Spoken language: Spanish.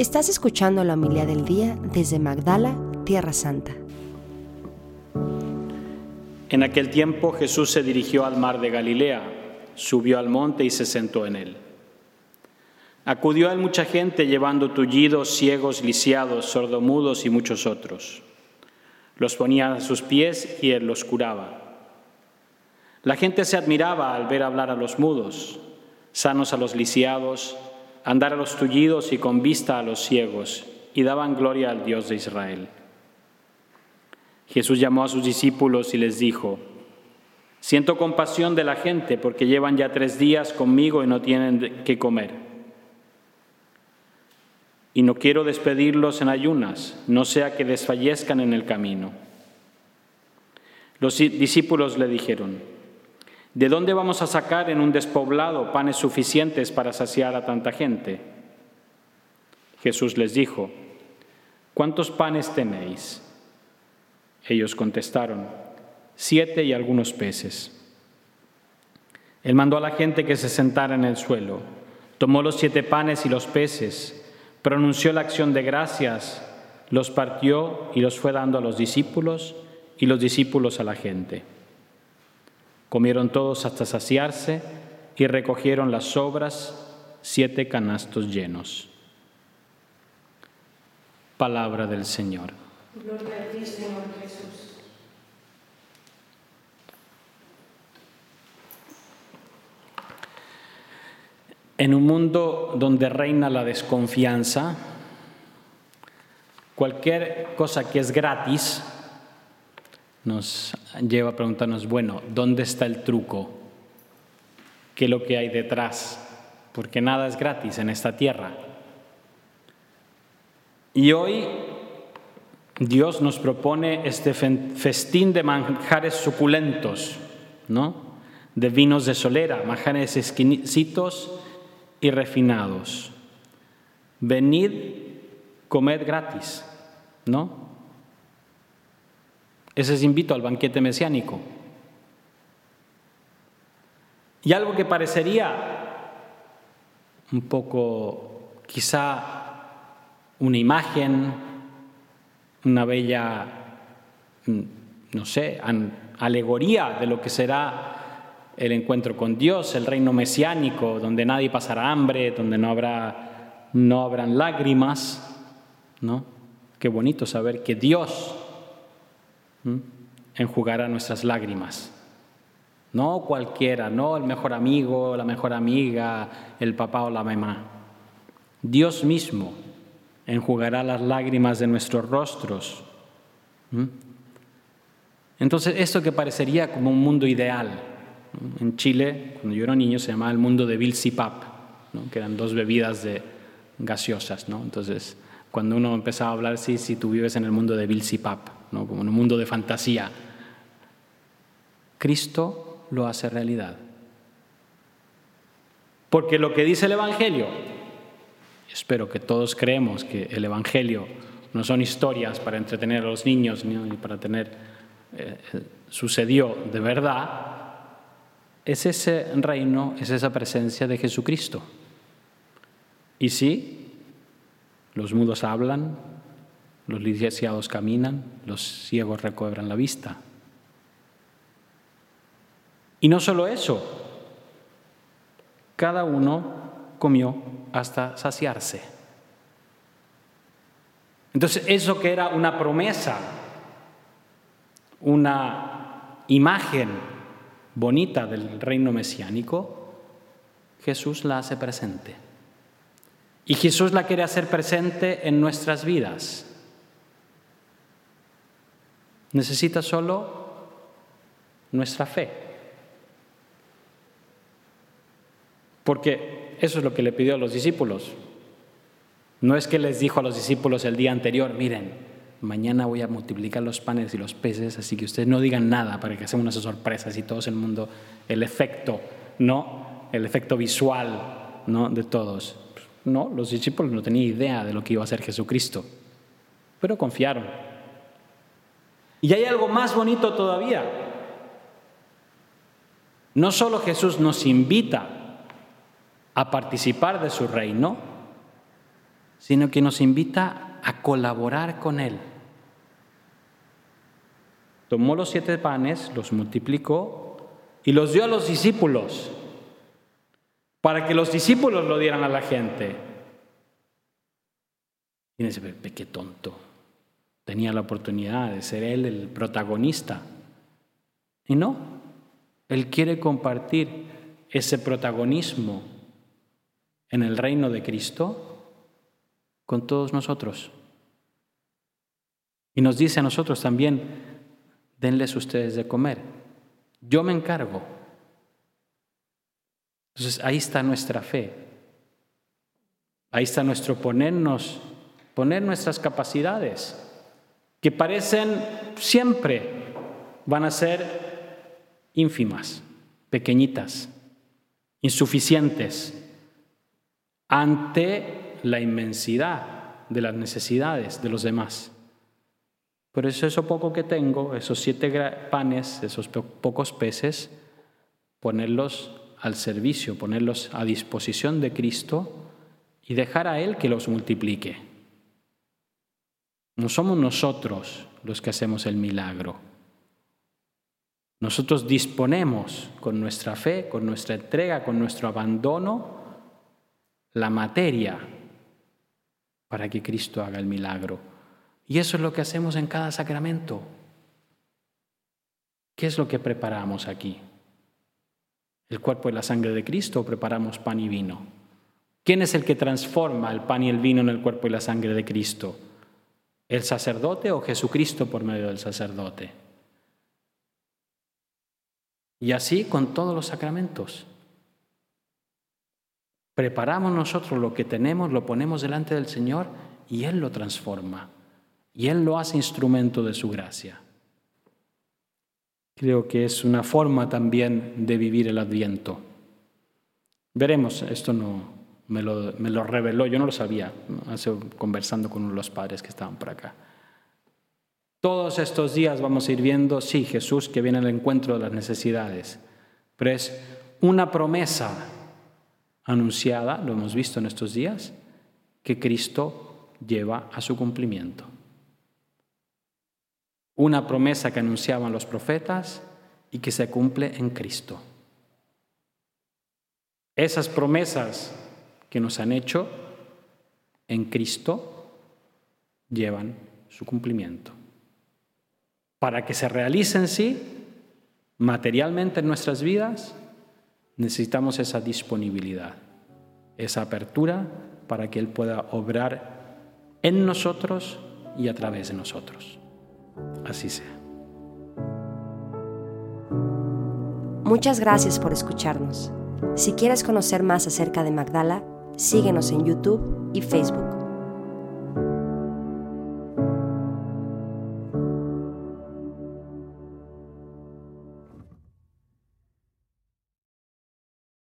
Estás escuchando la humildad del día desde Magdala, Tierra Santa. En aquel tiempo Jesús se dirigió al mar de Galilea, subió al monte y se sentó en él. Acudió a él mucha gente llevando tullidos, ciegos, lisiados, sordomudos y muchos otros. Los ponía a sus pies y él los curaba. La gente se admiraba al ver hablar a los mudos, sanos a los lisiados, andar a los tullidos y con vista a los ciegos, y daban gloria al Dios de Israel. Jesús llamó a sus discípulos y les dijo, Siento compasión de la gente porque llevan ya tres días conmigo y no tienen qué comer. Y no quiero despedirlos en ayunas, no sea que desfallezcan en el camino. Los discípulos le dijeron, ¿De dónde vamos a sacar en un despoblado panes suficientes para saciar a tanta gente? Jesús les dijo, ¿cuántos panes tenéis? Ellos contestaron, siete y algunos peces. Él mandó a la gente que se sentara en el suelo, tomó los siete panes y los peces, pronunció la acción de gracias, los partió y los fue dando a los discípulos y los discípulos a la gente. Comieron todos hasta saciarse y recogieron las sobras, siete canastos llenos. Palabra del Señor. Gloria a ti, Señor Jesús. En un mundo donde reina la desconfianza, cualquier cosa que es gratis nos lleva a preguntarnos, bueno, ¿dónde está el truco? ¿Qué es lo que hay detrás? Porque nada es gratis en esta tierra. Y hoy Dios nos propone este festín de manjares suculentos, ¿no? De vinos de solera, manjares exquisitos y refinados. Venid, comed gratis, ¿no? Ese es invito al banquete mesiánico. Y algo que parecería un poco, quizá una imagen, una bella, mm, no sé, alegoría de lo que será el encuentro con Dios, el reino mesiánico, donde nadie pasará hambre, donde no habrá no habrán lágrimas, ¿no? Qué bonito saber que Dios enjugará nuestras lágrimas. No cualquiera, no el mejor amigo, la mejor amiga, el papá o la mamá. Dios mismo enjugará las lágrimas de nuestros rostros. Entonces, esto que parecería como un mundo ideal, en Chile, cuando yo era niño, se llamaba el mundo de Bilsipap, que eran dos bebidas de gaseosas. ¿no? Entonces, cuando uno empezaba a hablar, sí, si tú vives en el mundo de Bilsipap, como en un mundo de fantasía, Cristo lo hace realidad. Porque lo que dice el Evangelio, espero que todos creemos que el Evangelio no son historias para entretener a los niños ni para tener, eh, sucedió de verdad, es ese reino, es esa presencia de Jesucristo. Y sí, los mudos hablan, los lisiados caminan, los ciegos recobran la vista. Y no solo eso, cada uno comió hasta saciarse. Entonces, eso que era una promesa, una imagen bonita del reino mesiánico, Jesús la hace presente. Y Jesús la quiere hacer presente en nuestras vidas. Necesita solo nuestra fe. Porque eso es lo que le pidió a los discípulos. No es que les dijo a los discípulos el día anterior, miren, mañana voy a multiplicar los panes y los peces, así que ustedes no digan nada para que hacemos unas sorpresas y todos en el mundo, el efecto, ¿no? El efecto visual, ¿no? De todos. No, los discípulos no tenían idea de lo que iba a hacer Jesucristo, pero confiaron. Y hay algo más bonito todavía. No solo Jesús nos invita a participar de su reino, sino que nos invita a colaborar con Él. Tomó los siete panes, los multiplicó y los dio a los discípulos para que los discípulos lo dieran a la gente. Y dice, qué tonto. Tenía la oportunidad de ser él el protagonista. Y no, él quiere compartir ese protagonismo en el reino de Cristo con todos nosotros. Y nos dice a nosotros también, denles ustedes de comer. Yo me encargo. Entonces ahí está nuestra fe. Ahí está nuestro ponernos, poner nuestras capacidades, que parecen siempre van a ser ínfimas, pequeñitas, insuficientes ante la inmensidad de las necesidades de los demás. Por eso eso poco que tengo, esos siete panes, esos pocos peces, ponerlos al servicio, ponerlos a disposición de Cristo y dejar a Él que los multiplique. No somos nosotros los que hacemos el milagro. Nosotros disponemos con nuestra fe, con nuestra entrega, con nuestro abandono, la materia para que Cristo haga el milagro. Y eso es lo que hacemos en cada sacramento. ¿Qué es lo que preparamos aquí? ¿El cuerpo y la sangre de Cristo o preparamos pan y vino? ¿Quién es el que transforma el pan y el vino en el cuerpo y la sangre de Cristo? ¿El sacerdote o Jesucristo por medio del sacerdote? Y así con todos los sacramentos. Preparamos nosotros lo que tenemos, lo ponemos delante del Señor y Él lo transforma. Y Él lo hace instrumento de su gracia. Creo que es una forma también de vivir el adviento. Veremos, esto no me lo, me lo reveló, yo no lo sabía, conversando con los padres que estaban por acá. Todos estos días vamos a ir viendo, sí, Jesús que viene al encuentro de las necesidades, pero es una promesa anunciada, lo hemos visto en estos días, que Cristo lleva a su cumplimiento. Una promesa que anunciaban los profetas y que se cumple en Cristo. Esas promesas que nos han hecho en Cristo llevan su cumplimiento. Para que se realicen sí materialmente en nuestras vidas, necesitamos esa disponibilidad, esa apertura para que Él pueda obrar en nosotros y a través de nosotros. Así sea. Muchas gracias por escucharnos. Si quieres conocer más acerca de Magdala, síguenos en YouTube y Facebook.